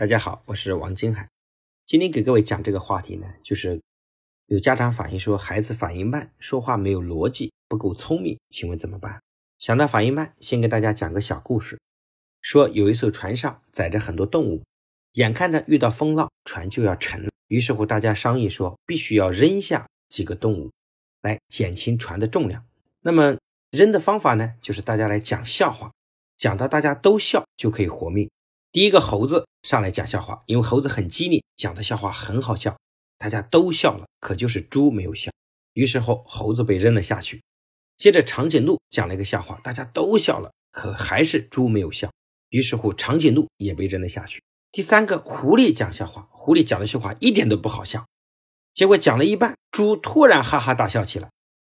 大家好，我是王金海。今天给各位讲这个话题呢，就是有家长反映说孩子反应慢，说话没有逻辑，不够聪明，请问怎么办？想到反应慢，先给大家讲个小故事。说有一艘船上载着很多动物，眼看着遇到风浪，船就要沉了。于是乎，大家商议说，必须要扔下几个动物来减轻船的重量。那么扔的方法呢，就是大家来讲笑话，讲到大家都笑就可以活命。第一个猴子上来讲笑话，因为猴子很机灵，讲的笑话很好笑，大家都笑了，可就是猪没有笑。于是后猴子被扔了下去。接着长颈鹿讲了一个笑话，大家都笑了，可还是猪没有笑。于是乎长颈鹿也被扔了下去。第三个狐狸讲笑话，狐狸讲的笑话一点都不好笑，结果讲了一半，猪突然哈哈大笑起来，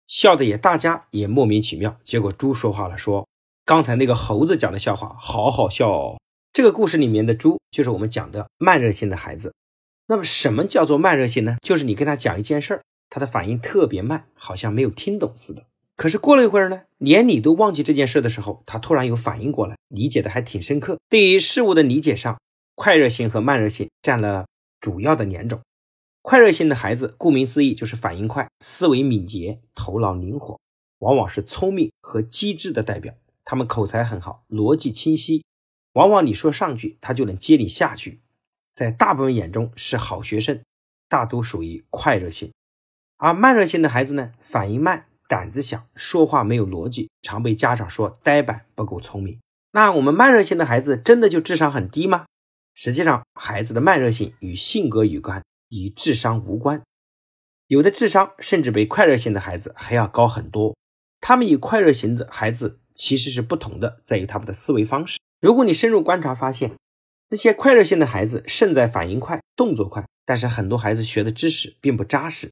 笑的也大家也莫名其妙。结果猪说话了，说刚才那个猴子讲的笑话好好笑哦。这个故事里面的猪就是我们讲的慢热性的孩子。那么什么叫做慢热性呢？就是你跟他讲一件事儿，他的反应特别慢，好像没有听懂似的。可是过了一会儿呢，连你都忘记这件事的时候，他突然有反应过来，理解的还挺深刻。对于事物的理解上，快热性和慢热性占了主要的两种。快热性的孩子，顾名思义就是反应快、思维敏捷、头脑灵活，往往是聪明和机智的代表。他们口才很好，逻辑清晰。往往你说上句，他就能接你下句，在大部分眼中是好学生，大多属于快热性。而慢热性的孩子呢，反应慢，胆子小，说话没有逻辑，常被家长说呆板，不够聪明。那我们慢热性的孩子真的就智商很低吗？实际上，孩子的慢热性与性格有关，与智商无关。有的智商甚至比快热性的孩子还要高很多。他们与快热型的孩子其实是不同的，在于他们的思维方式。如果你深入观察，发现那些快热型的孩子胜在反应快、动作快，但是很多孩子学的知识并不扎实，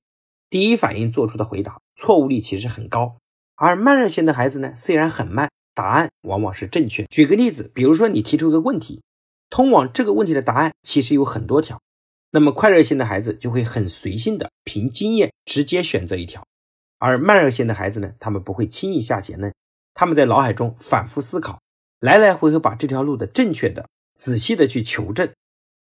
第一反应做出的回答错误率其实很高。而慢热型的孩子呢，虽然很慢，答案往往是正确。举个例子，比如说你提出一个问题，通往这个问题的答案其实有很多条，那么快热型的孩子就会很随性的凭经验直接选择一条，而慢热型的孩子呢，他们不会轻易下结论，他们在脑海中反复思考。来来回回把这条路的正确的、仔细的去求证，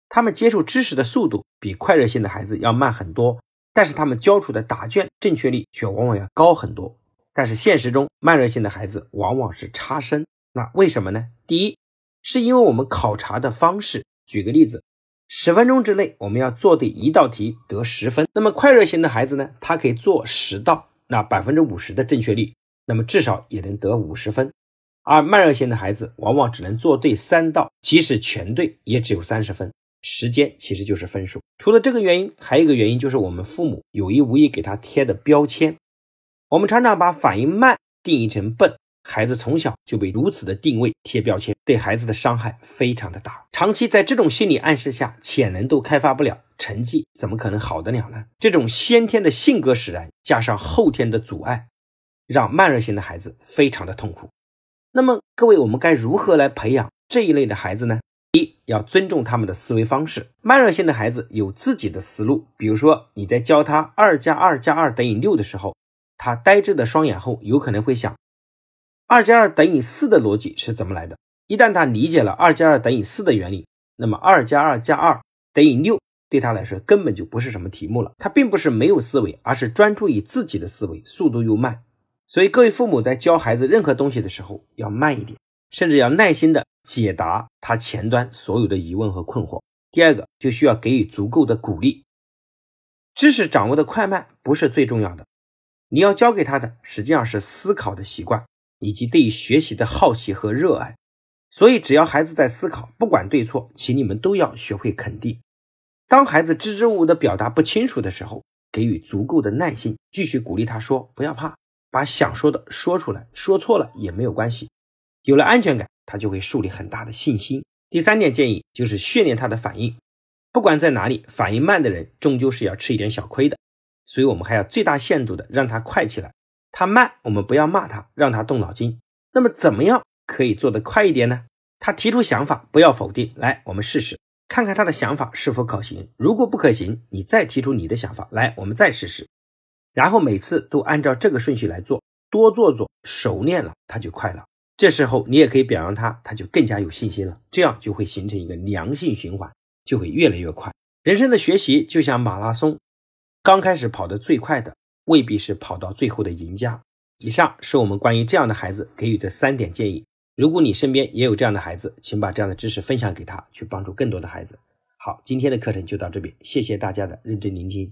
他们接受知识的速度比快热性的孩子要慢很多，但是他们交出的答卷正确率却往往要高很多。但是现实中，慢热性的孩子往往是差生。那为什么呢？第一，是因为我们考察的方式。举个例子，十分钟之内我们要做对一道题得十分，那么快热型的孩子呢，他可以做十道，那百分之五十的正确率，那么至少也能得五十分。而慢热型的孩子往往只能做对三道，即使全对也只有三十分。时间其实就是分数。除了这个原因，还有一个原因就是我们父母有意无意给他贴的标签。我们常常把反应慢定义成笨，孩子从小就被如此的定位贴标签，对孩子的伤害非常的大。长期在这种心理暗示下，潜能都开发不了，成绩怎么可能好得了呢？这种先天的性格使然，加上后天的阻碍，让慢热型的孩子非常的痛苦。那么各位，我们该如何来培养这一类的孩子呢？一要尊重他们的思维方式。慢热性的孩子有自己的思路，比如说你在教他二加二加二等于六的时候，他呆滞的双眼后有可能会想，二加二等于四的逻辑是怎么来的？一旦他理解了二加二等于四的原理，那么二加二加二等于六对他来说根本就不是什么题目了。他并不是没有思维，而是专注于自己的思维，速度又慢。所以，各位父母在教孩子任何东西的时候要慢一点，甚至要耐心的解答他前端所有的疑问和困惑。第二个，就需要给予足够的鼓励。知识掌握的快慢不是最重要的，你要教给他的实际上是思考的习惯以及对于学习的好奇和热爱。所以，只要孩子在思考，不管对错，请你们都要学会肯定。当孩子支支吾吾的表达不清楚的时候，给予足够的耐心，继续鼓励他说：“不要怕。”把想说的说出来，说错了也没有关系。有了安全感，他就会树立很大的信心。第三点建议就是训练他的反应，不管在哪里，反应慢的人终究是要吃一点小亏的。所以，我们还要最大限度的让他快起来。他慢，我们不要骂他，让他动脑筋。那么，怎么样可以做得快一点呢？他提出想法，不要否定，来，我们试试，看看他的想法是否可行。如果不可行，你再提出你的想法，来，我们再试试。然后每次都按照这个顺序来做，多做做，熟练了他就快了。这时候你也可以表扬他，他就更加有信心了。这样就会形成一个良性循环。就会越来越快。人生的学习就像马拉松，刚开始跑得最快的未必是跑到最后的赢家。以上是我们关于这样的孩子给予的三点建议。如果你身边也有这样的孩子，请把这样的知识分享给他，去帮助更多的孩子。好，今天的课程就到这边，谢谢大家的认真聆听。